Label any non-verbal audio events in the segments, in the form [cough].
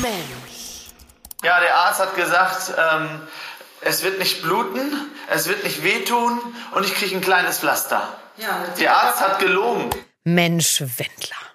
Mensch. Ja, der Arzt hat gesagt, ähm, es wird nicht bluten, es wird nicht wehtun und ich kriege ein kleines Pflaster. Ja, der Arzt hat gelogen. Mensch Wendler.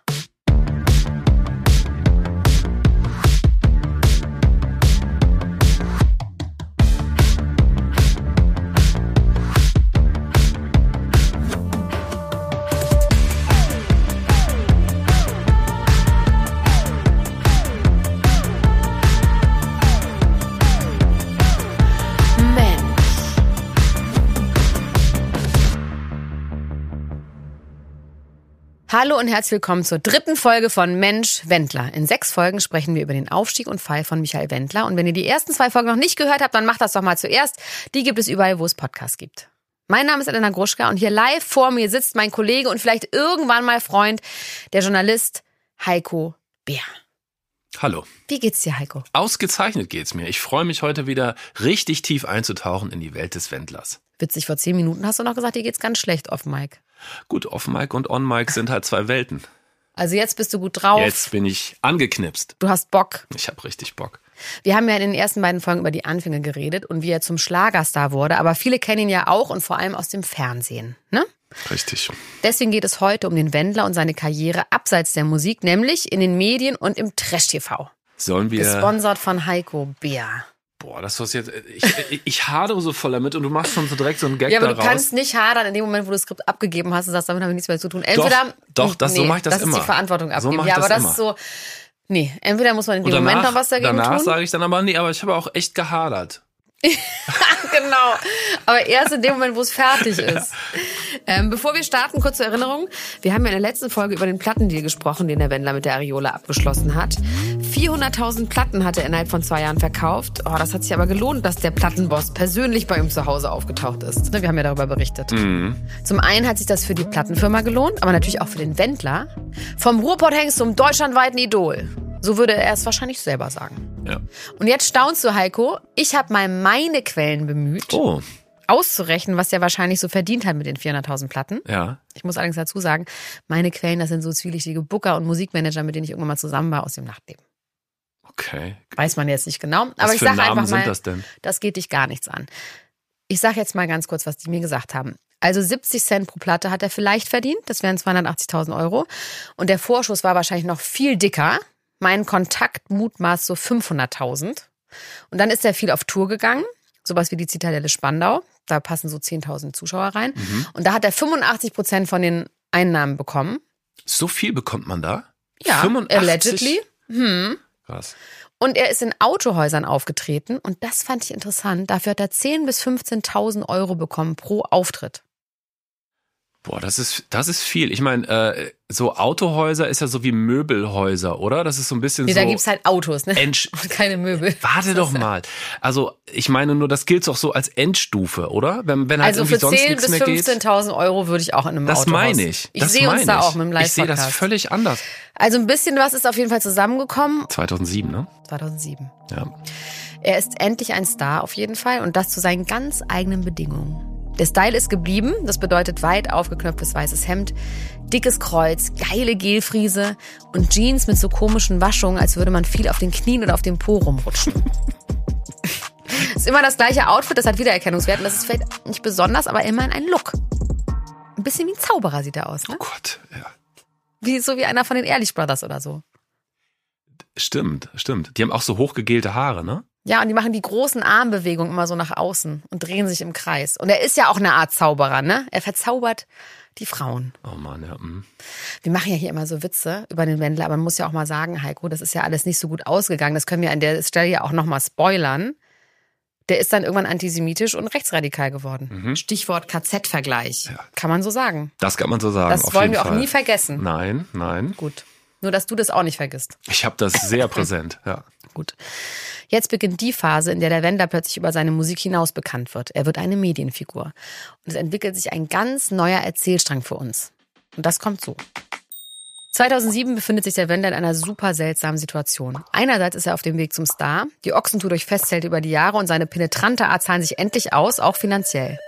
Hallo und herzlich willkommen zur dritten Folge von Mensch Wendler. In sechs Folgen sprechen wir über den Aufstieg und Fall von Michael Wendler. Und wenn ihr die ersten zwei Folgen noch nicht gehört habt, dann macht das doch mal zuerst. Die gibt es überall, wo es Podcasts gibt. Mein Name ist Elena Gruschka und hier live vor mir sitzt mein Kollege und vielleicht irgendwann mal Freund, der Journalist Heiko Bär. Hallo. Wie geht's dir, Heiko? Ausgezeichnet geht's mir. Ich freue mich heute wieder richtig tief einzutauchen in die Welt des Wendlers. Witzig, vor zehn Minuten hast du noch gesagt, dir geht's ganz schlecht auf Mike. Gut, Off-Mic und On-Mic sind halt zwei Welten. Also jetzt bist du gut drauf. Jetzt bin ich angeknipst. Du hast Bock. Ich habe richtig Bock. Wir haben ja in den ersten beiden Folgen über die Anfänge geredet und wie er zum Schlagerstar wurde, aber viele kennen ihn ja auch und vor allem aus dem Fernsehen, ne? Richtig. Deswegen geht es heute um den Wendler und seine Karriere abseits der Musik, nämlich in den Medien und im Trash-TV. Sollen wir. Gesponsert von Heiko Bär. Boah, das was jetzt. Ich, ich, ich hadere so voll damit und du machst schon so direkt so einen Gag Ja, aber daraus. du kannst nicht hadern in dem Moment, wo du das Skript abgegeben hast und sagst, damit habe ich nichts mehr zu tun. Entweder. Doch, doch, das- so mach ich das das immer. ist die Verantwortung So abgeben. ich ja, aber das das immer. ist so. Nee, entweder muss man in dem und Moment danach, noch was dagegen danach tun. sage ich dann aber, nee, aber ich habe auch echt gehadert. [laughs] genau. Aber erst in dem Moment, wo es fertig [laughs] ist. Ähm, bevor wir starten, kurze Erinnerung. Wir haben ja in der letzten Folge über den Plattendeal gesprochen, den der Wendler mit der Ariola abgeschlossen hat. 400.000 Platten hat er innerhalb von zwei Jahren verkauft. Oh, das hat sich aber gelohnt, dass der Plattenboss persönlich bei ihm zu Hause aufgetaucht ist. Ne, Wir haben ja darüber berichtet. Zum einen hat sich das für die Plattenfirma gelohnt, aber natürlich auch für den Wendler. Vom Ruhrpott-Hengst zum deutschlandweiten Idol. So würde er es wahrscheinlich selber sagen. Ja. Und jetzt staunst du, Heiko. Ich habe mal meine Quellen bemüht, Oh, auszurechnen, was der wahrscheinlich so verdient hat mit den 400.000 Platten. ja. Ich muss allerdings dazu sagen, meine Quellen, das sind so zwielichtige Booker und Musikmanager, mit denen ich irgendwann mal zusammen war aus dem Nachtleben. Okay. Weiß man jetzt nicht genau. Was Aber ich sage einfach mal, das das geht dich gar nichts an. Ich sage jetzt mal ganz kurz, was die mir gesagt haben. Also 70 Cent pro Platte hat er vielleicht verdient. Das wären 280.000 Euro. Und der Vorschuss war wahrscheinlich noch viel dicker. Mein Kontakt mutmaßt so 500.000. Und dann ist er viel auf Tour gegangen. Sowas wie die Zitadelle Spandau. Da passen so 10.000 Zuschauer rein. Mhm. Und da hat er 85 Prozent von den Einnahmen bekommen. So viel bekommt man da? Ja, 85? allegedly. Hm. Krass. Und er ist in Autohäusern aufgetreten und das fand ich interessant. Dafür hat er 10.000 bis 15.000 Euro bekommen pro Auftritt. Boah, das ist, das ist viel. Ich meine, äh, so Autohäuser ist ja so wie Möbelhäuser, oder? Das ist so ein bisschen Nee, so. da gibt's halt Autos, ne? Endsch- [laughs] Und keine Möbel. Warte doch mal. Also, ich meine nur, das gilt doch so als Endstufe, oder? Wenn, wenn halt Also für sonst 10.000 nichts bis mehr geht. 15.000 Euro würde ich auch in einem Das Autohaus. meine ich. Ich das sehe uns da auch mit dem Ich sehe das völlig anders. Also ein bisschen was ist auf jeden Fall zusammengekommen. 2007, ne? 2007. Ja. Er ist endlich ein Star auf jeden Fall und das zu seinen ganz eigenen Bedingungen. Der Style ist geblieben, das bedeutet weit aufgeknöpftes weißes Hemd, dickes Kreuz, geile Gelfriese und Jeans mit so komischen Waschungen, als würde man viel auf den Knien oder auf dem Po rumrutschen. [laughs] ist immer das gleiche Outfit, das hat Wiedererkennungswert und das ist vielleicht nicht besonders, aber immerhin ein Look. Ein bisschen wie ein Zauberer sieht er aus, ne? Oh Gott, ja. Wie, so wie einer von den Ehrlich Brothers oder so. Stimmt, stimmt. Die haben auch so hochgegelte Haare, ne? Ja, und die machen die großen Armbewegungen immer so nach außen und drehen sich im Kreis. Und er ist ja auch eine Art Zauberer, ne? Er verzaubert die Frauen. Oh Mann, ja. mm. Wir machen ja hier immer so Witze über den Wendler, aber man muss ja auch mal sagen, Heiko, das ist ja alles nicht so gut ausgegangen. Das können wir an der Stelle ja auch nochmal spoilern. Der ist dann irgendwann antisemitisch und rechtsradikal geworden. Stichwort KZ-Vergleich. Kann man so sagen. Das kann man so sagen. Das wollen wir auch Fall. nie vergessen. Nein, nein. Gut. Nur, dass du das auch nicht vergisst. Ich habe das sehr [laughs] präsent, ja. Gut. Jetzt beginnt die Phase, in der der Wendler plötzlich über seine Musik hinaus bekannt wird. Er wird eine Medienfigur. Und es entwickelt sich ein ganz neuer Erzählstrang für uns. Und das kommt so. 2007 befindet sich der Wendler in einer super seltsamen Situation. Einerseits ist er auf dem Weg zum Star, die Ochsentour durch festhält über die Jahre und seine penetrante Art zahlen sich endlich aus, auch finanziell.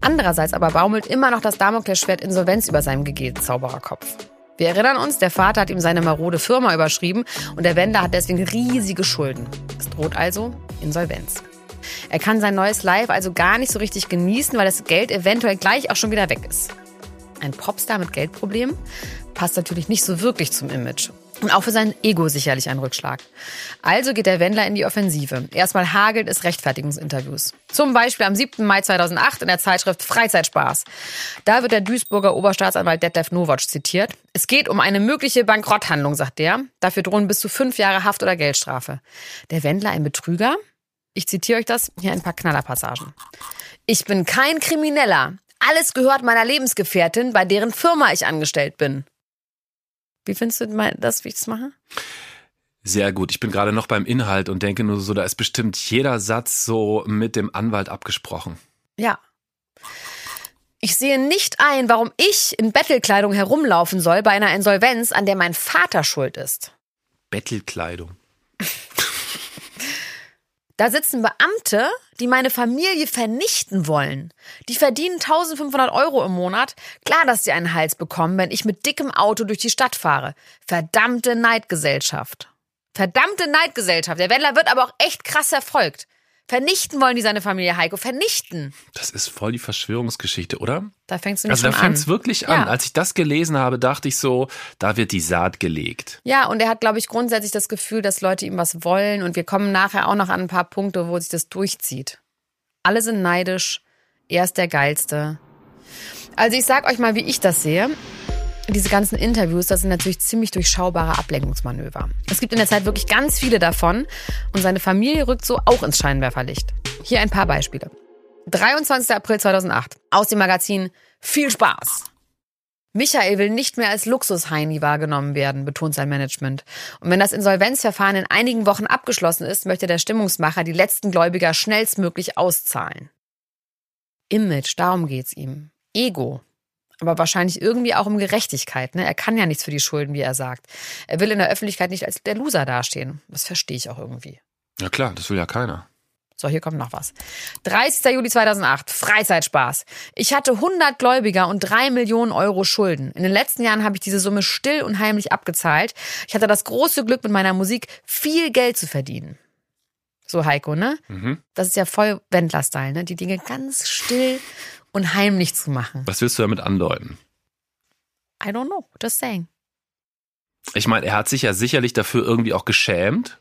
Andererseits aber baumelt immer noch das Damoklesschwert Insolvenz über seinem Zaubererkopf. Wir erinnern uns, der Vater hat ihm seine marode Firma überschrieben und der Wender hat deswegen riesige Schulden. Es droht also Insolvenz. Er kann sein neues Live also gar nicht so richtig genießen, weil das Geld eventuell gleich auch schon wieder weg ist. Ein Popstar mit Geldproblemen passt natürlich nicht so wirklich zum Image. Und auch für sein Ego sicherlich ein Rückschlag. Also geht der Wendler in die Offensive. Erstmal hagelt es Rechtfertigungsinterviews. Zum Beispiel am 7. Mai 2008 in der Zeitschrift Freizeitspaß. Da wird der Duisburger Oberstaatsanwalt Detlef Nowotsch zitiert. Es geht um eine mögliche Bankrotthandlung, sagt der. Dafür drohen bis zu fünf Jahre Haft oder Geldstrafe. Der Wendler ein Betrüger? Ich zitiere euch das, hier ein paar Knallerpassagen. Ich bin kein Krimineller. Alles gehört meiner Lebensgefährtin, bei deren Firma ich angestellt bin. Wie findest du das, wie ich das mache? Sehr gut. Ich bin gerade noch beim Inhalt und denke nur so, da ist bestimmt jeder Satz so mit dem Anwalt abgesprochen. Ja. Ich sehe nicht ein, warum ich in Bettelkleidung herumlaufen soll bei einer Insolvenz, an der mein Vater schuld ist. Bettelkleidung. [laughs] Da sitzen Beamte, die meine Familie vernichten wollen. Die verdienen 1500 Euro im Monat. Klar, dass sie einen Hals bekommen, wenn ich mit dickem Auto durch die Stadt fahre. Verdammte Neidgesellschaft. Verdammte Neidgesellschaft. Der Wendler wird aber auch echt krass erfolgt. Vernichten wollen die seine Familie Heiko. Vernichten. Das ist voll die Verschwörungsgeschichte, oder? Da fängst du nicht also schon da fängt es wirklich an. Ja. Als ich das gelesen habe, dachte ich so, da wird die Saat gelegt. Ja, und er hat, glaube ich, grundsätzlich das Gefühl, dass Leute ihm was wollen. Und wir kommen nachher auch noch an ein paar Punkte, wo sich das durchzieht. Alle sind neidisch. Er ist der Geilste. Also ich sag euch mal, wie ich das sehe diese ganzen Interviews, das sind natürlich ziemlich durchschaubare Ablenkungsmanöver. Es gibt in der Zeit wirklich ganz viele davon und seine Familie rückt so auch ins Scheinwerferlicht. Hier ein paar Beispiele. 23. April 2008 aus dem Magazin Viel Spaß. Michael will nicht mehr als Luxusheini wahrgenommen werden, betont sein Management. Und wenn das Insolvenzverfahren in einigen Wochen abgeschlossen ist, möchte der Stimmungsmacher die letzten Gläubiger schnellstmöglich auszahlen. Image, darum geht's ihm. Ego, aber wahrscheinlich irgendwie auch um Gerechtigkeit. Ne? Er kann ja nichts für die Schulden, wie er sagt. Er will in der Öffentlichkeit nicht als der Loser dastehen. Das verstehe ich auch irgendwie. Ja klar, das will ja keiner. So, hier kommt noch was. 30. Juli 2008, Freizeitspaß. Ich hatte 100 Gläubiger und 3 Millionen Euro Schulden. In den letzten Jahren habe ich diese Summe still und heimlich abgezahlt. Ich hatte das große Glück, mit meiner Musik viel Geld zu verdienen. So Heiko, ne? Mhm. Das ist ja voll Wendler-Style, ne? Die Dinge ganz still und heimlich zu machen. Was willst du damit andeuten? I don't know, just saying. Ich meine, er hat sich ja sicherlich dafür irgendwie auch geschämt.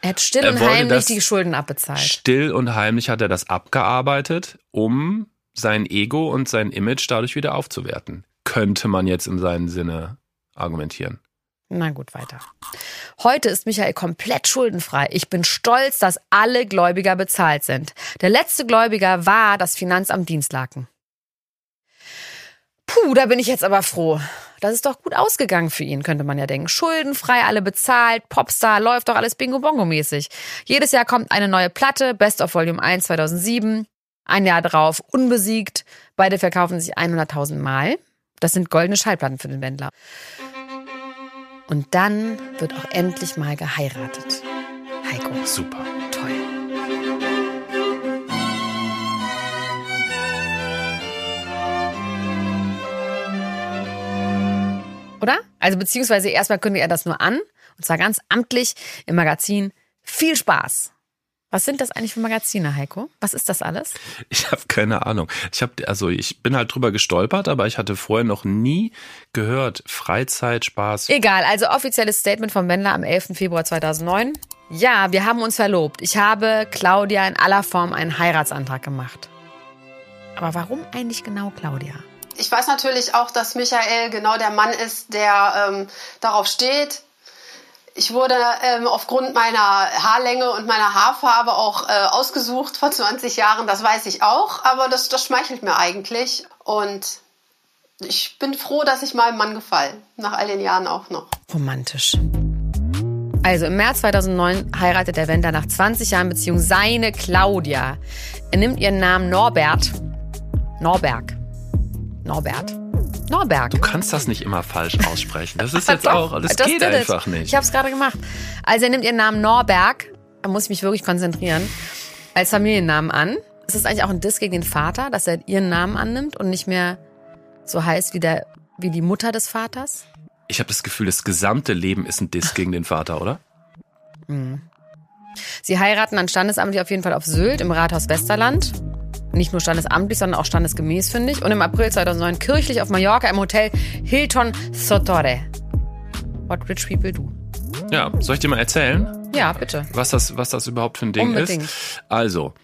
Er hat still er und heimlich die Schulden abbezahlt. Still und heimlich hat er das abgearbeitet, um sein Ego und sein Image dadurch wieder aufzuwerten. Könnte man jetzt in seinem Sinne argumentieren. Na gut, weiter. Heute ist Michael komplett schuldenfrei. Ich bin stolz, dass alle Gläubiger bezahlt sind. Der letzte Gläubiger war das Finanzamt Dienstlaken. Puh, da bin ich jetzt aber froh. Das ist doch gut ausgegangen für ihn, könnte man ja denken. Schuldenfrei, alle bezahlt, Popstar, läuft doch alles Bingo-Bongo-mäßig. Jedes Jahr kommt eine neue Platte, Best of Volume 1 2007. Ein Jahr drauf, unbesiegt. Beide verkaufen sich 100.000 Mal. Das sind goldene Schallplatten für den Wendler. Und dann wird auch endlich mal geheiratet. Heiko. Super. Toll. Oder? Also beziehungsweise erstmal kündigt er das nur an, und zwar ganz amtlich im Magazin Viel Spaß. Was sind das eigentlich für Magazine, Heiko? Was ist das alles? Ich habe keine Ahnung. Ich habe also ich bin halt drüber gestolpert, aber ich hatte vorher noch nie gehört Freizeit, Spaß. Egal, also offizielles Statement vom Wendler am 11. Februar 2009. Ja, wir haben uns verlobt. Ich habe Claudia in aller Form einen Heiratsantrag gemacht. Aber warum eigentlich genau Claudia? Ich weiß natürlich auch, dass Michael genau der Mann ist, der ähm, darauf steht, ich wurde ähm, aufgrund meiner Haarlänge und meiner Haarfarbe auch äh, ausgesucht vor 20 Jahren, das weiß ich auch, aber das, das schmeichelt mir eigentlich. Und ich bin froh, dass ich meinem Mann gefallen, nach all den Jahren auch noch. Romantisch. Also im März 2009 heiratet der Wendler nach 20 Jahren Beziehung seine Claudia. Er nimmt ihren Namen Norbert. Norberg. Norbert. Norberg. Du kannst das nicht immer falsch aussprechen. Das [laughs] ist jetzt auch, das, das geht einfach nicht. Ich habe es gerade gemacht. Also er nimmt ihren Namen Norberg, da muss ich mich wirklich konzentrieren, als Familiennamen an. Ist das eigentlich auch ein Diss gegen den Vater, dass er ihren Namen annimmt und nicht mehr so heißt wie, der, wie die Mutter des Vaters? Ich habe das Gefühl, das gesamte Leben ist ein Diss gegen den Vater, oder? Mhm. Sie heiraten dann standesamtlich auf jeden Fall auf Sylt im Rathaus Westerland. Nicht nur standesamtlich, sondern auch standesgemäß, finde ich. Und im April 2009 kirchlich auf Mallorca im Hotel Hilton Sotore. What rich people do. Ja, soll ich dir mal erzählen? Ja, bitte. Was das, was das überhaupt für ein Ding Unbedingt. ist? Also,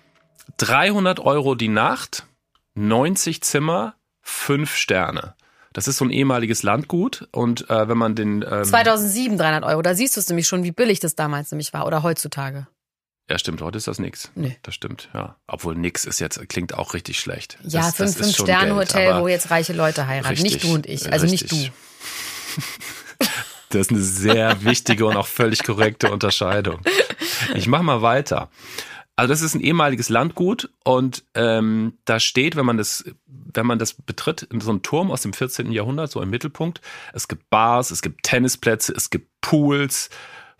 300 Euro die Nacht, 90 Zimmer, 5 Sterne. Das ist so ein ehemaliges Landgut und äh, wenn man den... Ähm 2007 300 Euro, da siehst du es nämlich schon, wie billig das damals nämlich war oder heutzutage. Ja, stimmt, heute ist das nix. Nee. Das stimmt, ja. Obwohl nix ist jetzt, klingt auch richtig schlecht. Ja, das, ein das ist schon Fünf-Sterne-Hotel, Geld, wo jetzt reiche Leute heiraten. Richtig, nicht du und ich. Also richtig. nicht du. Das ist eine sehr wichtige und auch völlig korrekte Unterscheidung. Ich mach mal weiter. Also das ist ein ehemaliges Landgut und ähm, da steht, wenn man das, wenn man das betritt, in so einem Turm aus dem 14. Jahrhundert, so im Mittelpunkt. Es gibt Bars, es gibt Tennisplätze, es gibt Pools.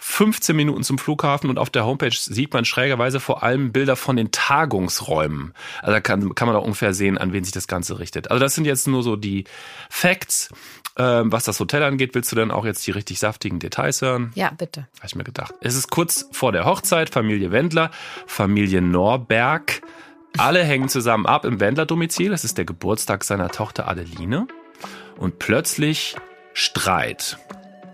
15 Minuten zum Flughafen und auf der Homepage sieht man schrägerweise vor allem Bilder von den Tagungsräumen. Also da kann, kann man auch ungefähr sehen, an wen sich das Ganze richtet. Also das sind jetzt nur so die Facts. Ähm, was das Hotel angeht, willst du dann auch jetzt die richtig saftigen Details hören? Ja, bitte. Habe ich mir gedacht. Es ist kurz vor der Hochzeit, Familie Wendler, Familie Norberg. Alle hängen zusammen ab im Wendler-Domizil. Es ist der Geburtstag seiner Tochter Adeline. Und plötzlich Streit.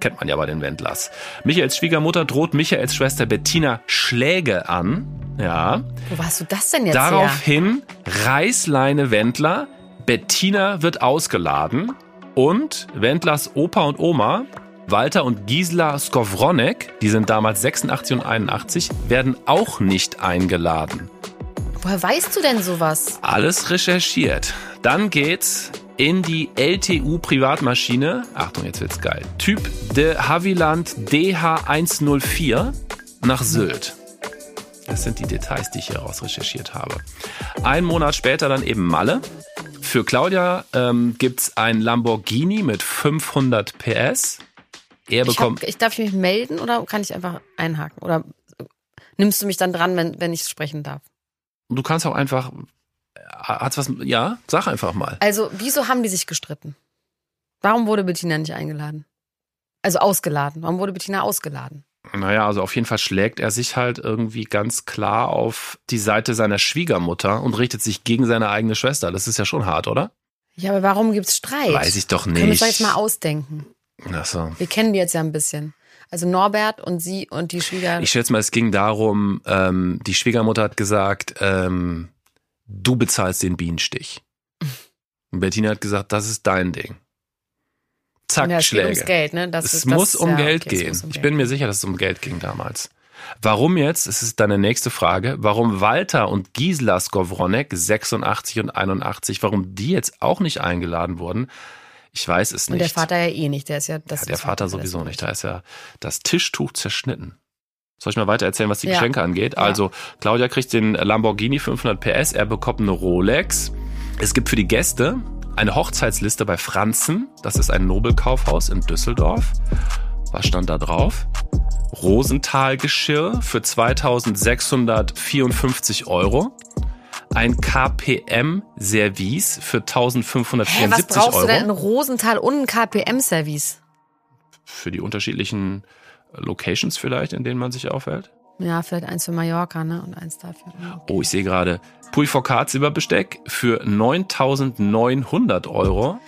Kennt man ja bei den Wendlers. Michaels Schwiegermutter droht Michaels Schwester Bettina Schläge an. Ja. Wo hast du das denn jetzt her? Daraufhin Reißleine Wendler. Bettina wird ausgeladen. Und Wendlers Opa und Oma, Walter und Gisela Skowronek, die sind damals 86 und 81, werden auch nicht eingeladen. Woher weißt du denn sowas? Alles recherchiert. Dann geht's in die LTU Privatmaschine. Achtung, jetzt wird's geil. Typ de Haviland DH104 nach Sylt. Das sind die Details, die ich hier raus recherchiert habe. Ein Monat später dann eben Malle. Für Claudia ähm, gibt's ein Lamborghini mit 500 PS. Er Ich, bekommt. hab, ich darf ich mich melden oder kann ich einfach einhaken? Oder nimmst du mich dann dran, wenn, wenn ich sprechen darf? du kannst auch einfach. Hat's was? Ja, sag einfach mal. Also, wieso haben die sich gestritten? Warum wurde Bettina nicht eingeladen? Also ausgeladen. Warum wurde Bettina ausgeladen? Naja, also auf jeden Fall schlägt er sich halt irgendwie ganz klar auf die Seite seiner Schwiegermutter und richtet sich gegen seine eigene Schwester. Das ist ja schon hart, oder? Ja, aber warum gibt's Streit? Weiß ich doch Können wir uns nicht. jetzt mal ausdenken. Ach so. Wir kennen die jetzt ja ein bisschen. Also Norbert und sie und die Schwieger. Ich schätze mal, es ging darum, ähm, die Schwiegermutter hat gesagt, ähm, du bezahlst den Bienenstich. Und Bettina hat gesagt, das ist dein Ding. Zack, ja, es geht Schläge. ums Geld, ne? Das es ist, muss das, um ja, Geld okay, es gehen. muss um ich Geld bin mir gehen. sicher, dass es um Geld ging damals. Warum jetzt? Es ist deine nächste Frage. Warum Walter und Gisela Skowronek, 86 und 81, warum die jetzt auch nicht eingeladen wurden? Ich weiß es Und nicht. der Vater ja eh nicht. Der ist ja das. ja, der das Vater das sowieso nicht. Da ist ja das Tischtuch zerschnitten. Soll ich mal weiter erzählen, was die Ja. Geschenke angeht? Also, Claudia kriegt den Lamborghini 500 PS, er bekommt eine Rolex. Es gibt für die Gäste eine Hochzeitsliste bei Franzen. Das ist ein Nobelkaufhaus in Düsseldorf. Was stand da drauf? Rosenthal-Geschirr für 2654 Euro. Ein KPM-Service für Hä, 1574 was brauchst Euro. du denn in Rosenthal und ein KPM-Service? für die unterschiedlichen Locations vielleicht, in denen man sich aufhält. Ja, vielleicht eins für Mallorca, ne? Und eins dafür. Okay. Oh, ich sehe gerade Puy Focat Silberbesteck für 9.900 Euro.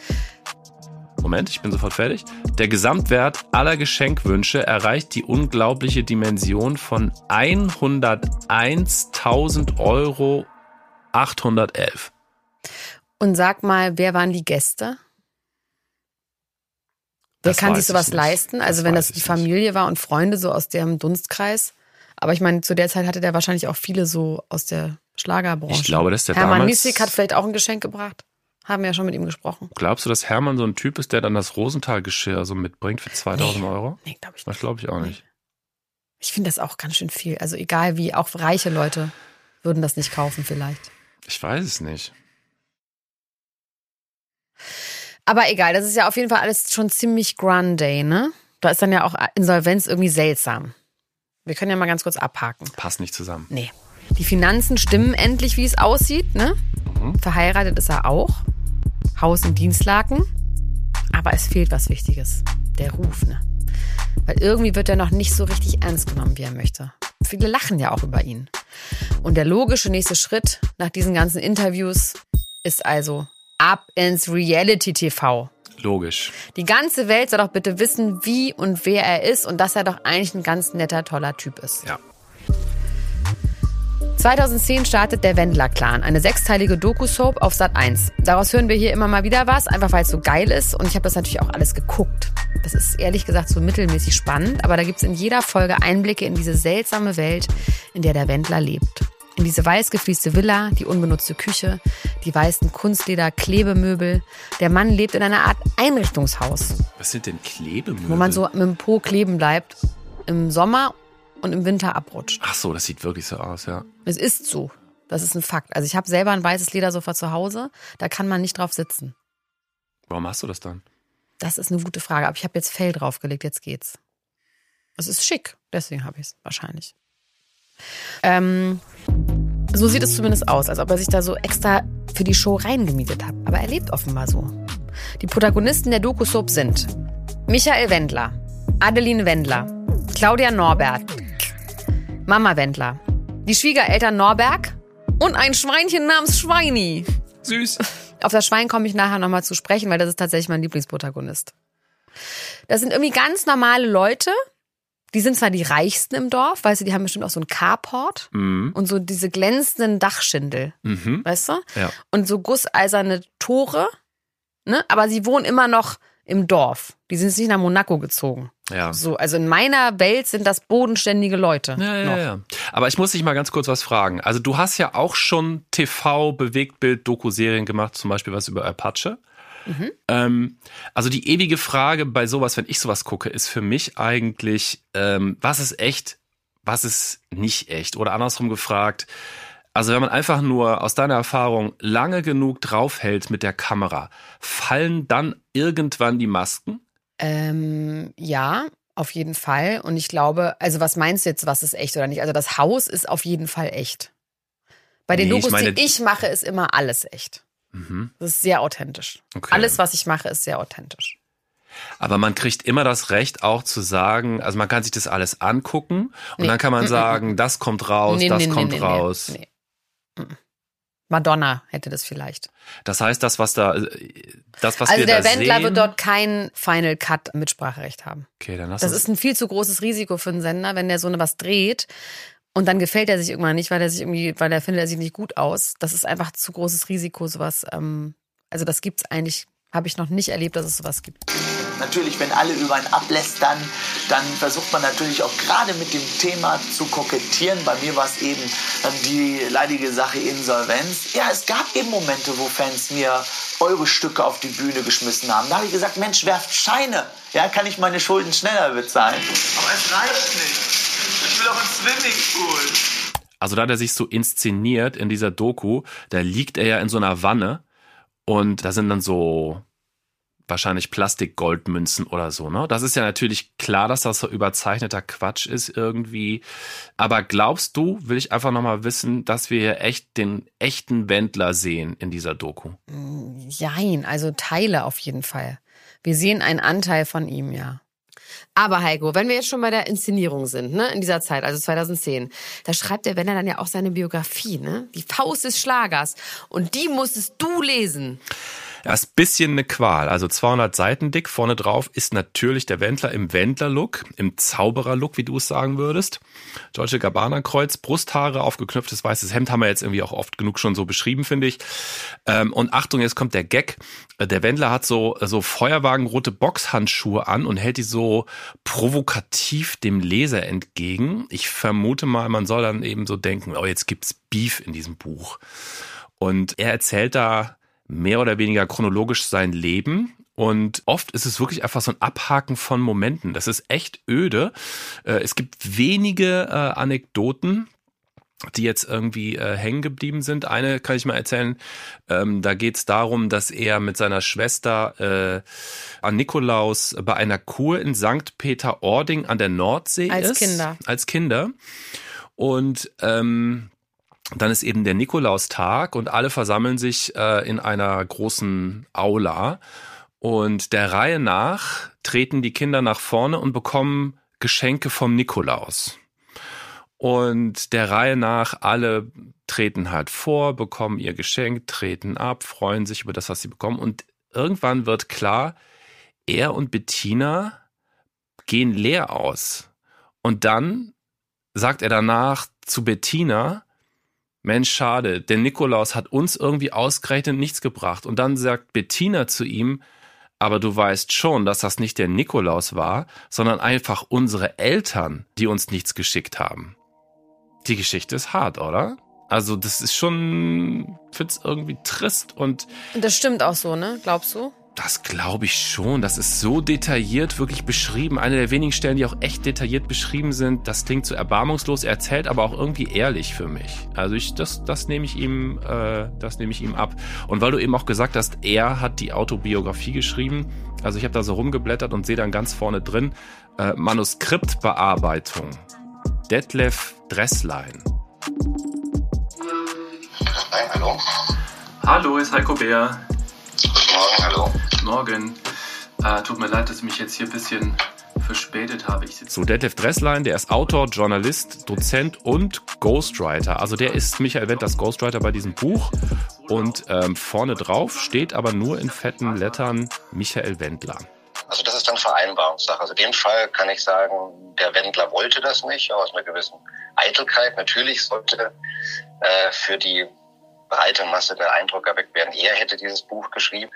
Moment, ich bin sofort fertig. Der Gesamtwert aller Geschenkwünsche erreicht die unglaubliche Dimension von 101.000 Euro 811. Und sag mal, wer waren die Gäste? Wer Das kann sich sowas nicht. leisten? Also Das wenn das die Familie war und Freunde so aus dem Dunstkreis. Aber ich meine, zu der Zeit hatte der wahrscheinlich auch viele so aus der Schlagerbranche. Ich glaube, dass der Hermann damals- Missig hat vielleicht auch ein Geschenk gebracht. Haben wir ja schon mit ihm gesprochen. Glaubst du, dass Hermann so ein Typ ist, der dann das Rosenthal-Geschirr so mitbringt für 2000 nee. Euro? Nee, glaube ich nicht. Das glaube ich auch nicht. Ich finde das auch ganz schön viel. Also egal wie, auch reiche Leute würden das nicht kaufen vielleicht. Ich weiß es nicht. Aber egal, das ist ja auf jeden Fall alles schon ziemlich grande, ne? Da ist dann ja auch Insolvenz irgendwie seltsam. Wir können ja mal ganz kurz abhaken. Passt nicht zusammen. Nee. Die Finanzen stimmen endlich, wie es aussieht, ne? Mhm. Verheiratet ist er auch. Haus und Dienstlaken. Aber es fehlt was Wichtiges. Der Ruf, ne? Weil irgendwie wird er noch nicht so richtig ernst genommen, wie er möchte. Viele lachen ja auch über ihn. Und der logische nächste Schritt nach diesen ganzen Interviews ist also ab ins Reality TV. Logisch. Die ganze Welt soll doch bitte wissen, wie und wer er ist und dass er doch eigentlich ein ganz netter, toller Typ ist. Ja. 2010 startet der Wendler-Clan, eine sechsteilige Doku-Soap auf Sat 1. Daraus hören wir hier immer mal wieder was, einfach weil es so geil ist. Und ich habe das natürlich auch alles geguckt. Das ist ehrlich gesagt so mittelmäßig spannend, aber da gibt es in jeder Folge Einblicke in diese seltsame Welt, in der der Wendler lebt. In diese weiß gefließte Villa, die unbenutzte Küche, die weißen Kunstleder-Klebemöbel. Der Mann lebt in einer Art Einrichtungshaus. Was sind denn Klebemöbel? Wo man so mit dem Po kleben bleibt im Sommer und im Winter abrutscht. Ach so, das sieht wirklich so aus, ja. Es ist so. Das ist ein Fakt. Also ich habe selber ein weißes Ledersofa zu Hause. Da kann man nicht drauf sitzen. Warum hast du das dann? Das ist eine gute Frage. Aber ich habe jetzt Fell draufgelegt. Jetzt geht's. Es ist schick. Deswegen habe ich es wahrscheinlich. Ähm, so sieht es zumindest aus, als ob er sich da so extra für die Show reingemietet hat. Aber er lebt offenbar so. Die Protagonisten der Doku-Soap sind Michael Wendler, Adeline Wendler, Claudia Norbert, Mama Wendler, die Schwiegereltern Norberg und ein Schweinchen namens Schweini. Süß. Auf das Schwein komme ich nachher nochmal zu sprechen, weil das ist tatsächlich mein Lieblingsprotagonist. Das sind irgendwie ganz normale Leute. Die sind zwar die reichsten im Dorf, weißt du, die haben bestimmt auch so ein Carport Mhm. und so diese glänzenden Dachschindel, Mhm. weißt du? Ja. Und so gusseiserne Tore, ne? Aber sie wohnen immer noch im Dorf. Die sind nicht nach Monaco gezogen. Ja. So, also in meiner Welt sind das bodenständige Leute. Ja, ja, noch. ja. Aber ich muss dich mal ganz kurz was fragen. Also du hast ja auch schon TV, Bewegtbild, Doku-Serien gemacht, zum Beispiel was über Apache. Mhm. Ähm, also die ewige Frage bei sowas, wenn ich sowas gucke, ist für mich eigentlich, ähm, was ist echt, was ist nicht echt? Oder andersrum gefragt, also wenn man einfach nur aus deiner Erfahrung lange genug draufhält mit der Kamera, fallen dann irgendwann die Masken? Ähm, ja, auf jeden Fall. Und ich glaube, also was meinst du jetzt, was ist echt oder nicht? Also das Haus ist auf jeden Fall echt. Bei den Nee, ich Dokus, meine- die ich mache, ist immer alles echt. Mhm. Das ist sehr authentisch. Okay. Alles, was ich mache, ist sehr authentisch. Aber man kriegt immer das Recht auch zu sagen, also man kann sich das alles angucken und Nee. dann kann man sagen, das kommt raus, Nee, das nee, kommt raus. Madonna hätte das vielleicht. Das heißt, das, was da, äh, das, was also wir der da Wendler sehen, wird dort kein Final Cut Mitspracherecht haben. okay, dann lass Das uns, ist ein viel zu großes Risiko für einen Sender, wenn der so eine was dreht und dann gefällt er sich irgendwann nicht, weil er sich irgendwie, weil er findet er sieht nicht gut aus. Das ist einfach zu großes Risiko, sowas. Ähm, also das gibt's eigentlich, habe ich noch nicht erlebt, dass es sowas gibt. Natürlich, wenn alle über einen ablästern, dann versucht man natürlich auch gerade mit dem Thema zu kokettieren. Bei mir war es eben ähm, die leidige Sache Insolvenz. Ja, es gab eben Momente, wo Fans mir eure Stücke auf die Bühne geschmissen haben. Da habe ich gesagt, Mensch, werft Scheine. Ja, kann ich meine Schulden schneller bezahlen. Aber es reicht nicht. Ich will auch ins Swimmingpool. also da der sich so inszeniert in dieser Doku, da liegt er ja in so einer Wanne und da sind dann so wahrscheinlich Plastikgoldmünzen oder so, ne? Das ist ja natürlich klar, dass das so überzeichneter Quatsch ist irgendwie. Aber glaubst du, will ich einfach nochmal wissen, dass wir hier echt den echten Wendler sehen in dieser Doku? Jein, also Teile auf jeden Fall. Wir sehen einen Anteil von ihm, ja. Aber Heiko, wenn wir jetzt schon bei der Inszenierung sind, ne, in dieser Zeit, also 2010, da schreibt der Wendler dann ja auch seine Biografie, ne? Die Faust des Schlagers. Und die musstest du lesen. Ja, ist ein bisschen eine Qual. Also 200 Seiten dick. Vorne drauf ist natürlich der Wendler im Wendler-Look, im Zauberer-Look, wie du es sagen würdest. Deutsche Gabbana-Kreuz, Brusthaare, aufgeknöpftes weißes Hemd haben wir jetzt irgendwie auch oft genug schon so beschrieben, finde ich. Ähm, und Achtung, jetzt kommt der Gag. Äh, Der Wendler hat so, so feuerwagenrote Boxhandschuhe an und hält die so provokativ dem Leser entgegen. Ich vermute mal, man soll dann eben so denken, oh, jetzt gibt's Beef in diesem Buch. Und er erzählt da mehr oder weniger chronologisch sein Leben. Und oft ist es wirklich einfach so ein Abhaken von Momenten. Das ist echt öde. Äh, es gibt wenige äh, Anekdoten, die jetzt irgendwie äh, hängen geblieben sind. Eine kann ich mal erzählen. Ähm, da geht es darum, dass er mit seiner Schwester äh, an Nikolaus bei einer Kur in St. Peter-Ording an der Nordsee als ist. Als Kinder. Als Kinder. Und ähm, dann ist eben der Nikolaustag und alle versammeln sich äh, in einer großen Aula. Und der Reihe nach treten die Kinder nach vorne und bekommen Geschenke vom Nikolaus. Und der Reihe nach, alle treten halt vor, bekommen ihr Geschenk, treten ab, freuen sich über das, was sie bekommen. Und irgendwann wird klar, er und Bettina gehen leer aus. Und dann sagt er danach zu Bettina, Mensch, schade, der Nikolaus hat uns irgendwie ausgerechnet nichts gebracht. Und dann sagt Bettina zu ihm, aber du weißt schon, dass das nicht der Nikolaus war, sondern einfach unsere Eltern, die uns nichts geschickt haben. Die Geschichte ist hart, oder? Also das ist schon, find's irgendwie trist und. Das stimmt auch so, ne? Glaubst du? Das glaube ich schon. Das ist so detailliert wirklich beschrieben. Eine der wenigen Stellen, die auch echt detailliert beschrieben sind. Das klingt so erbarmungslos. Er erzählt aber auch irgendwie ehrlich für mich. Also ich, das, das nehme ich ihm, äh, das nehme ich ihm ab. Und weil du eben auch gesagt hast, er hat die Autobiografie geschrieben. Also ich habe da so rumgeblättert und sehe dann ganz vorne drin äh, Manuskriptbearbeitung. Detlef Dresslein. Hallo, ist Heiko Bär. Guten Morgen, hallo. Morgen. Äh, tut mir leid, dass ich mich jetzt hier ein bisschen verspätet habe. Ich so, Detlef Dresslein, der ist Autor, Journalist, Dozent und Ghostwriter. Also der ist Michael Wendt, das Ghostwriter bei diesem Buch. Und ähm, vorne drauf steht aber nur in fetten Lettern Michael Wendler. Also das ist dann Vereinbarungssache. Also in dem Fall kann ich sagen, der Wendler wollte das nicht, aus einer gewissen Eitelkeit. Natürlich sollte äh, für die breite Masse der Eindruck erweckt werden, er hätte dieses Buch geschrieben.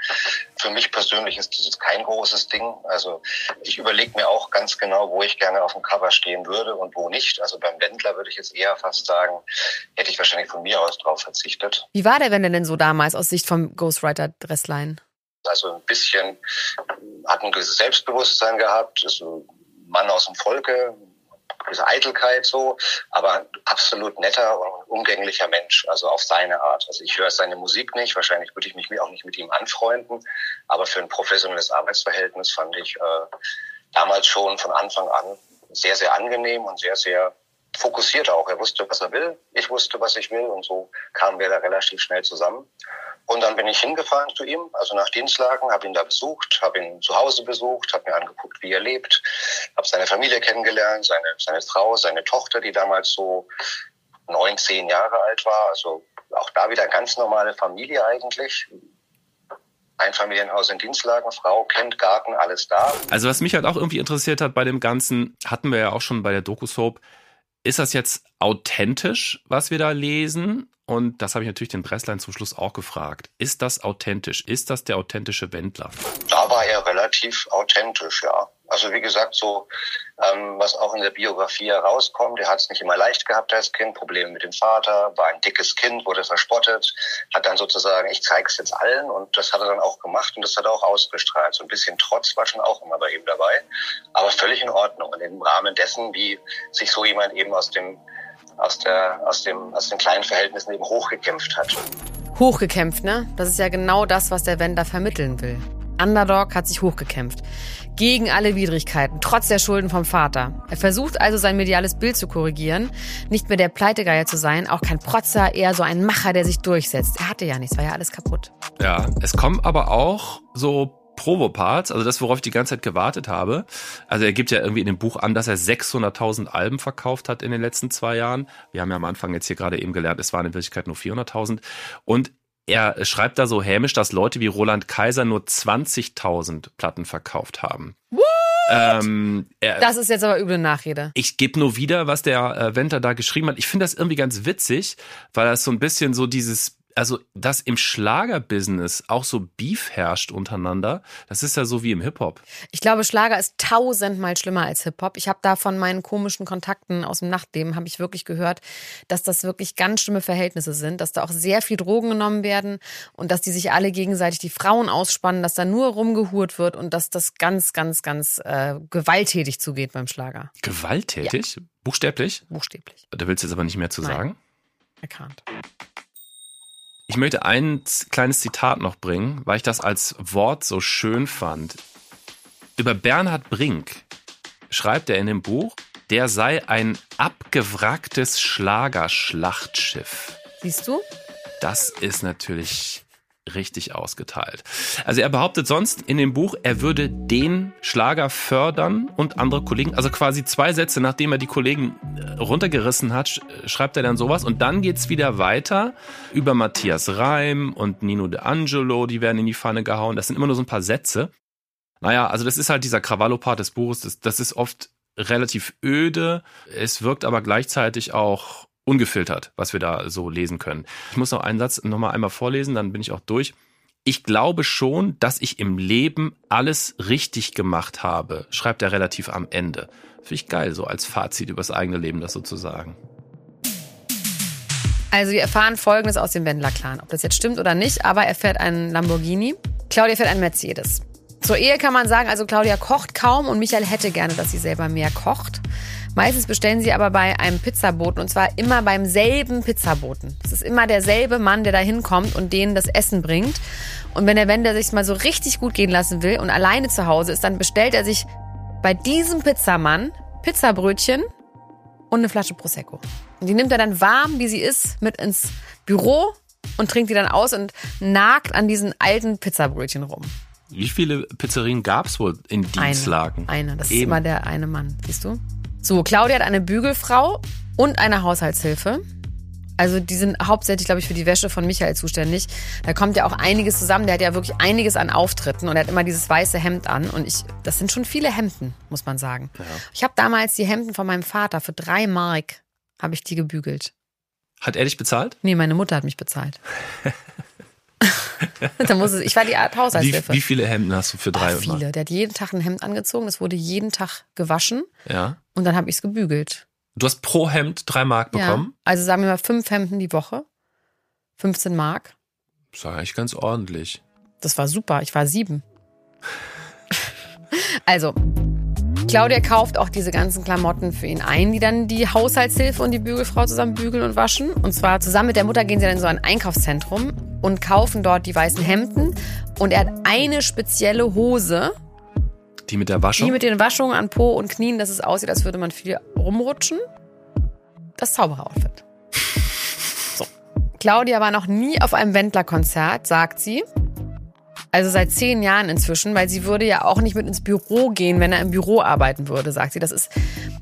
Für mich persönlich ist das kein großes Ding. Also ich überlege mir auch ganz genau, wo ich gerne auf dem Cover stehen würde und wo nicht. Also beim Wendler würde ich jetzt eher fast sagen, hätte ich wahrscheinlich von mir aus drauf verzichtet. Wie war der Wendler denn so damals aus Sicht vom Ghostwriter Dresslein? Also ein bisschen hat ein gewisses Selbstbewusstsein gehabt, ist ein Mann aus dem Volke, gewisse Eitelkeit so, aber absolut netter und umgänglicher Mensch, also auf seine Art. Also ich höre seine Musik nicht, wahrscheinlich würde ich mich auch nicht mit ihm anfreunden, aber für ein professionelles Arbeitsverhältnis fand ich äh, damals schon von Anfang an sehr, sehr angenehm und sehr, sehr fokussiert auch. Er wusste, was er will, ich wusste, was ich will und so kamen wir da relativ schnell zusammen. Und dann bin ich hingefahren zu ihm, also nach Dienstlagen, habe ihn da besucht, habe ihn zu Hause besucht, habe mir angeguckt, wie er lebt, habe seine Familie kennengelernt, seine, seine Frau, seine Tochter, die damals so neun, zehn Jahre alt war. Also auch da wieder ganz normale Familie eigentlich. Ein Familienhaus in Dienstlagen, Frau kennt Garten, alles da. Also was mich halt auch irgendwie interessiert hat bei dem Ganzen, hatten wir ja auch schon bei der Doku-Soap, ist das jetzt authentisch, was wir da lesen? Und das habe ich natürlich den Dresslein zum Schluss auch gefragt. Ist das authentisch? Ist das der authentische Wendler? Da war er relativ authentisch, ja. Also wie gesagt, so ähm, was auch in der Biografie herauskommt, er hat es nicht immer leicht gehabt als Kind, Probleme mit dem Vater, war ein dickes Kind, wurde verspottet, hat dann sozusagen, ich zeige es jetzt allen und das hat er dann auch gemacht und das hat er auch ausgestrahlt. So ein bisschen Trotz war schon auch immer bei ihm dabei, aber völlig in Ordnung und im Rahmen dessen, wie sich so jemand eben aus dem aus, der, aus, dem, aus den kleinen Verhältnissen eben hochgekämpft hat. Hochgekämpft, ne? Das ist ja genau das, was der Wender vermitteln will. Underdog hat sich hochgekämpft. Gegen alle Widrigkeiten, trotz der Schulden vom Vater. Er versucht also sein mediales Bild zu korrigieren, nicht mehr der Pleitegeier zu sein, auch kein Protzer, eher so ein Macher, der sich durchsetzt. Er hatte ja nichts, war ja alles kaputt. Ja, es kommen aber auch so Provo-Parts, also das, worauf ich die ganze Zeit gewartet habe. Also er gibt ja irgendwie in dem Buch an, dass er 600.000 Alben verkauft hat in den letzten zwei Jahren. Wir haben ja am Anfang jetzt hier gerade eben gelernt, es waren in Wirklichkeit nur 400.000. Und er schreibt da so hämisch, dass Leute wie Roland Kaiser nur 20.000 Platten verkauft haben. What? Ähm, er, das ist jetzt aber üble Nachrede. Ich gebe nur wieder, was der äh, Wenter da geschrieben hat. Ich finde das irgendwie ganz witzig, weil das so ein bisschen so dieses also dass im Schlagerbusiness auch so Beef herrscht untereinander, das ist ja so wie im Hip-Hop. Ich glaube, Schlager ist tausendmal schlimmer als Hip-Hop. Ich habe da von meinen komischen Kontakten aus dem Nachtleben, habe ich wirklich gehört, dass das wirklich ganz schlimme Verhältnisse sind, dass da auch sehr viel Drogen genommen werden und dass die sich alle gegenseitig die Frauen ausspannen, dass da nur rumgehurt wird und dass das ganz, ganz, ganz äh, gewalttätig zugeht beim Schlager. Gewalttätig? Ja. Buchstäblich? Buchstäblich. Da willst du jetzt aber nicht mehr zu Nein. sagen? Erkannt. Ich möchte ein kleines Zitat noch bringen, weil ich das als Wort so schön fand. Über Bernhard Brink schreibt er in dem Buch, der sei ein abgewracktes Schlagerschlachtschiff. Siehst du? Das ist natürlich richtig ausgeteilt. Also er behauptet sonst in dem Buch, er würde den Schlager fördern und andere Kollegen, also quasi zwei Sätze, nachdem er die Kollegen äh, runtergerissen hat, schreibt er dann sowas und dann geht's wieder weiter über Matthias Reim und Nino De Angelo, die werden in die Pfanne gehauen. Das sind immer nur so ein paar Sätze. Naja, also das ist halt dieser Krawallo-Part des Buches, das, das ist oft relativ öde, es wirkt aber gleichzeitig auch ungefiltert, was wir da so lesen können. Ich muss noch einen Satz nochmal einmal vorlesen, dann bin ich auch durch. Ich glaube schon, dass ich im Leben alles richtig gemacht habe, schreibt er relativ am Ende. Finde ich geil, so als Fazit übers eigene Leben das sozusagen. Also wir erfahren Folgendes aus dem Wendler-Clan. Ob das jetzt stimmt oder nicht, aber er fährt einen Lamborghini. Claudia fährt einen Mercedes. Zur Ehe kann man sagen, also Claudia kocht kaum und Michael hätte gerne, dass sie selber mehr kocht. Meistens bestellen sie aber bei einem Pizzaboten und zwar immer beim selben Pizzaboten. Das ist immer derselbe Mann, der da hinkommt und denen das Essen bringt. Und wenn der Wender sich mal so richtig gut gehen lassen will und alleine zu Hause ist, dann bestellt er sich bei diesem Pizzamann Pizzabrötchen und eine Flasche Prosecco. Und die nimmt er dann warm, wie sie ist, mit ins Büro und trinkt die dann aus und nagt an diesen alten Pizzabrötchen rum. Wie viele Pizzerien gab es wohl in Dienstlagen? Eine, eine. das Eben. ist immer der eine Mann, siehst du? So, Claudia hat eine Bügelfrau und eine Haushaltshilfe. Also die sind hauptsächlich, glaube ich, für die Wäsche von Michael zuständig. Da kommt ja auch einiges zusammen. Der hat ja wirklich einiges an Auftritten und er hat immer dieses weiße Hemd an. Und ich, das sind schon viele Hemden, muss man sagen. Ja. Ich habe damals die Hemden von meinem Vater für drei Mark habe ich die gebügelt. Hat er dich bezahlt? Nee, meine Mutter hat mich bezahlt. [laughs] [laughs] da muss es, ich war die Art Haushaltshilfe. Wie, wie viele Hemden hast du für drei? Oh, viele. Der hat jeden Tag ein Hemd angezogen. Das wurde jeden Tag gewaschen. Ja. Und dann habe ich es gebügelt. Du hast pro Hemd drei Mark bekommen? Ja. Also sagen wir mal fünf Hemden die Woche. 15 Mark. Das ist eigentlich ganz ordentlich. Das war super. Ich war sieben. [laughs] also, Claudia kauft auch diese ganzen Klamotten für ihn ein, die dann die Haushaltshilfe und die Bügelfrau zusammen bügeln und waschen. Und zwar zusammen mit der Mutter gehen sie dann in so ein Einkaufszentrum und kaufen dort die weißen Hemden. Und er hat eine spezielle Hose. Die mit der Waschung? Die mit den Waschungen an Po und Knien, dass es aussieht, als würde man viel rumrutschen. Das Zauberer-Outfit. So. Claudia war noch nie auf einem Wendler-Konzert, sagt sie. Also seit zehn Jahren inzwischen, weil sie würde ja auch nicht mit ins Büro gehen, wenn er im Büro arbeiten würde, sagt sie. Das ist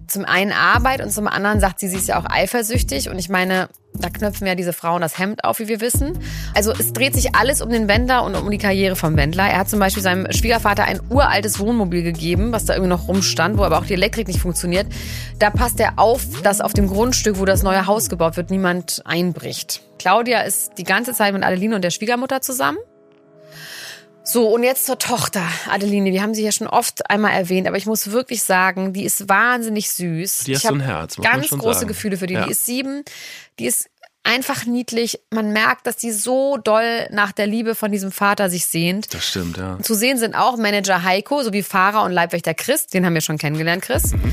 zum einen Arbeit und zum anderen sagt sie, sie ist ja auch eifersüchtig. Und ich meine, da knöpfen ja diese Frauen das Hemd auf, wie wir wissen. Also es dreht sich alles um den Wendler und um die Karriere vom Wendler. Er hat zum Beispiel seinem Schwiegervater ein uraltes Wohnmobil gegeben, was da irgendwie noch rumstand, wo aber auch die Elektrik nicht funktioniert. Da passt er auf, dass auf dem Grundstück, wo das neue Haus gebaut wird, niemand einbricht. Claudia ist die ganze Zeit mit Adeline und der Schwiegermutter zusammen. So, und jetzt zur Tochter, Adeline. Wir haben sie ja schon oft einmal erwähnt, aber ich muss wirklich sagen, die ist wahnsinnig süß. Die hat so ein Herz. Muss ganz große sagen. Gefühle für die. Ja. Die ist sieben. Die ist einfach niedlich. Man merkt, dass die so doll nach der Liebe von diesem Vater sich sehnt. Das stimmt, ja. Zu sehen sind auch Manager Heiko sowie Fahrer und Leibwächter Chris. Den haben wir schon kennengelernt, Chris. Mhm.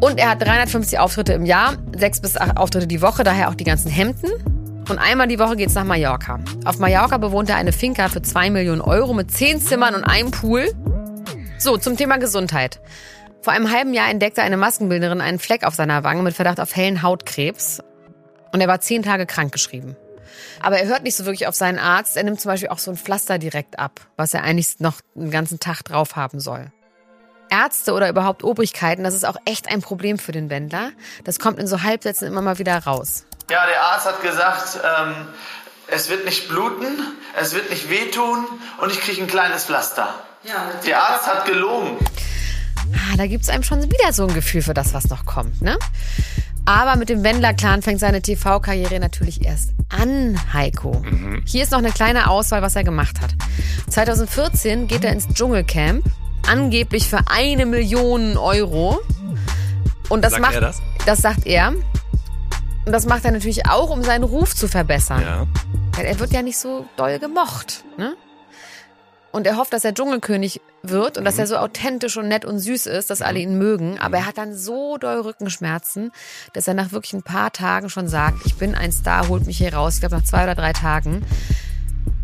Und er hat 350 Auftritte im Jahr, sechs bis acht Auftritte die Woche, daher auch die ganzen Hemden. Und einmal die Woche geht's nach Mallorca. Auf Mallorca bewohnt er eine Finca für zwei Millionen Euro mit zehn Zimmern und einem Pool. So, zum Thema Gesundheit. Vor einem halben Jahr entdeckte eine Maskenbildnerin einen Fleck auf seiner Wange mit Verdacht auf hellen Hautkrebs. Und er war zehn Tage krankgeschrieben. Aber er hört nicht so wirklich auf seinen Arzt. Er nimmt zum Beispiel auch so ein Pflaster direkt ab, was er eigentlich noch einen ganzen Tag drauf haben soll. Ärzte oder überhaupt Obrigkeiten, das ist auch echt ein Problem für den Wendler. Das kommt in so Halbsätzen immer mal wieder raus. Ja, der Arzt hat gesagt, ähm, es wird nicht bluten, es wird nicht wehtun und ich kriege ein kleines Pflaster. Ja, der Arzt hat gelogen. Ah, da gibt es einem schon wieder so ein Gefühl für das, was noch kommt, ne? Aber mit dem Wendler-Clan fängt seine TV-Karriere natürlich erst an, Heiko. Mhm. Hier ist noch eine kleine Auswahl, was er gemacht hat. 2014 geht er ins Dschungelcamp, angeblich für eine Million Euro. Und das sagt macht, er das? das sagt er. Und das macht er natürlich auch, um seinen Ruf zu verbessern. Ja. Weil er wird ja nicht so doll gemocht. Ne? Und er hofft, dass er Dschungelkönig wird und dass er so authentisch und nett und süß ist, dass alle ihn mögen. Aber er hat dann so doll Rückenschmerzen, dass er nach wirklich ein paar Tagen schon sagt, ich bin ein Star, holt mich hier raus. Ich glaube nach zwei oder drei Tagen.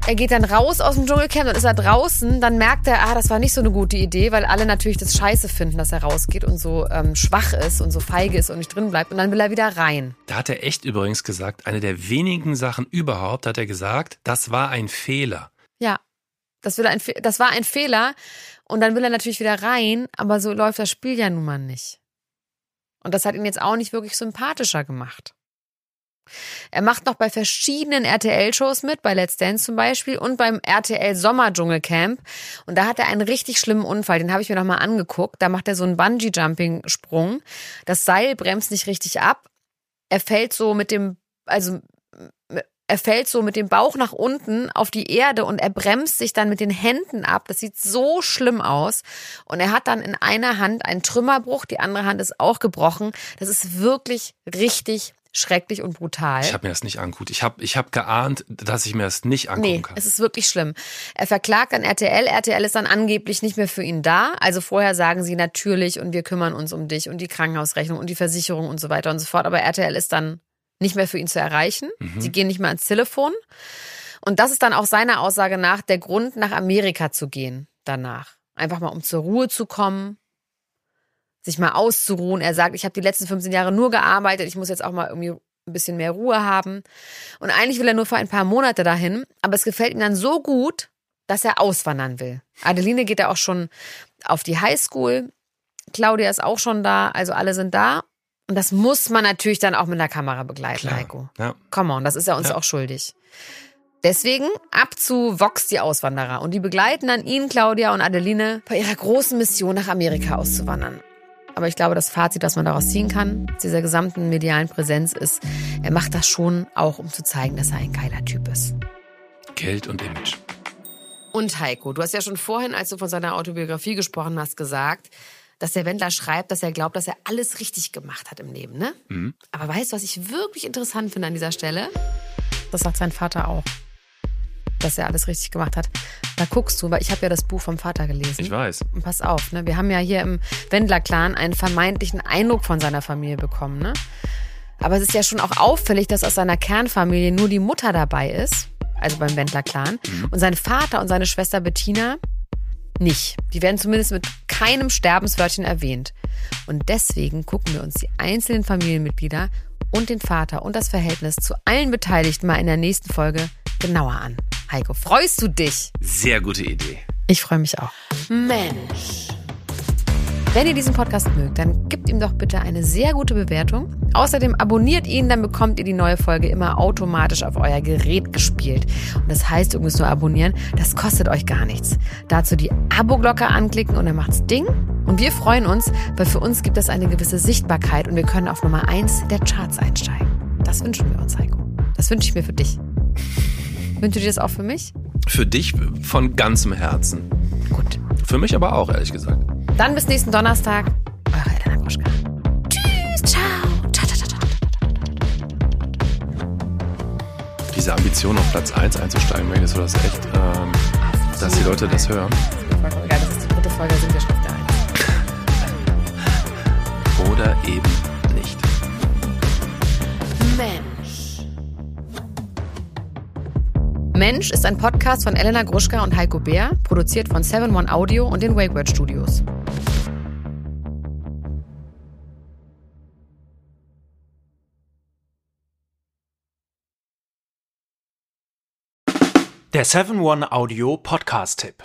Er geht dann raus aus dem Dschungelcamp, dann ist er draußen, dann merkt er, ah, das war nicht so eine gute Idee, weil alle natürlich das scheiße finden, dass er rausgeht und so ähm, schwach ist und so feige ist und nicht drin bleibt. Und dann will er wieder rein. Da hat er echt übrigens gesagt, eine der wenigen Sachen überhaupt, hat er gesagt, das war ein Fehler. Ja, das, will ein, das war ein Fehler. Und dann will er natürlich wieder rein, aber so läuft das Spiel ja nun mal nicht. Und das hat ihn jetzt auch nicht wirklich sympathischer gemacht. Er macht noch bei verschiedenen RTL-Shows mit, bei Let's Dance zum Beispiel und beim RTL Sommerdschungelcamp. Und da hat er einen richtig schlimmen Unfall, den habe ich mir nochmal angeguckt. Da macht er so einen Bungee-Jumping-Sprung. Das Seil bremst nicht richtig ab. Er fällt so mit dem, also er fällt so mit dem Bauch nach unten auf die Erde und er bremst sich dann mit den Händen ab. Das sieht so schlimm aus. Und er hat dann in einer Hand einen Trümmerbruch, die andere Hand ist auch gebrochen. Das ist wirklich richtig schrecklich und brutal. Ich habe mir das nicht angeguckt. Ich habe ich hab geahnt, dass ich mir das nicht angucken nee, kann. es ist wirklich schlimm. Er verklagt dann RTL. RTL ist dann angeblich nicht mehr für ihn da. Also vorher sagen sie natürlich und wir kümmern uns um dich und die Krankenhausrechnung und die Versicherung und so weiter und so fort. Aber RTL ist dann nicht mehr für ihn zu erreichen. Mhm. Sie gehen nicht mehr ans Telefon. Und das ist dann auch seiner Aussage nach der Grund, nach Amerika zu gehen danach. Einfach mal um zur Ruhe zu kommen, sich mal auszuruhen. Er sagt, ich habe die letzten 15 Jahre nur gearbeitet, ich muss jetzt auch mal irgendwie ein bisschen mehr Ruhe haben. Und eigentlich will er nur für ein paar Monate dahin, aber es gefällt ihm dann so gut, dass er auswandern will. Adeline geht ja auch schon auf die Highschool. Claudia ist auch schon da, also alle sind da. Und das muss man natürlich dann auch mit der Kamera begleiten, Klar. Heiko. Ja. Come on, das ist er uns ja. auch schuldig. Deswegen ab zu Vox die Auswanderer. Und die begleiten dann ihn, Claudia und Adeline bei ihrer großen Mission nach Amerika auszuwandern. Aber ich glaube, das Fazit, das man daraus ziehen kann, aus dieser gesamten medialen Präsenz ist, er macht das schon auch, um zu zeigen, dass er ein geiler Typ ist. Geld und Image. Und Heiko, du hast ja schon vorhin, als du von seiner Autobiografie gesprochen hast, gesagt, dass der Wendler schreibt, dass er glaubt, dass er alles richtig gemacht hat im Leben, ne? Mhm. Aber weißt du, was ich wirklich interessant finde an dieser Stelle? Das sagt sein Vater auch. Dass er alles richtig gemacht hat. Da guckst du, weil ich habe ja das Buch vom Vater gelesen. Ich weiß. Und pass auf, ne? Wir haben ja hier im Wendler-Clan einen vermeintlichen Eindruck von seiner Familie bekommen, ne? Aber es ist ja schon auch auffällig, dass aus seiner Kernfamilie nur die Mutter dabei ist, also beim Wendler-Clan. Mhm. Und sein Vater und seine Schwester Bettina nicht. Die werden zumindest mit keinem Sterbenswörtchen erwähnt. Und deswegen gucken wir uns die einzelnen Familienmitglieder und den Vater und das Verhältnis zu allen Beteiligten mal in der nächsten Folge genauer an. Heiko, freust du dich? Sehr gute Idee. Ich freue mich auch. Mensch. Wenn ihr diesen Podcast mögt, dann gebt ihm doch bitte eine sehr gute Bewertung. Außerdem abonniert ihn, dann bekommt ihr die neue Folge immer automatisch auf euer Gerät gespielt. Und das heißt, ihr müsst nur abonnieren, das kostet euch gar nichts. Dazu die Abo-Glocke anklicken und dann macht's Ding. Und wir freuen uns, weil für uns gibt es eine gewisse Sichtbarkeit und wir können auf Nummer 1 der Charts einsteigen. Das wünschen wir uns, Heiko. Das wünsche ich mir für dich. Wünschst du dir das auch für mich? Für dich von ganzem Herzen. Gut. Für mich aber auch, ehrlich gesagt. Dann bis nächsten Donnerstag. Eure Elena Gruschka. Tschüss, ciao. ciao, ciao, ciao. Diese Ambition auf Platz 1 einzusteigen, Megan, du das echt, ähm, dass die Leute das hören? Das ist die dritte Folge, sind wir schon auf der 1. Oder eben Mensch ist ein Podcast von Elena Gruschka und Heiko Bär, produziert von 7 One Audio und den WakeWord Studios. Der 7-One Audio Podcast-Tipp.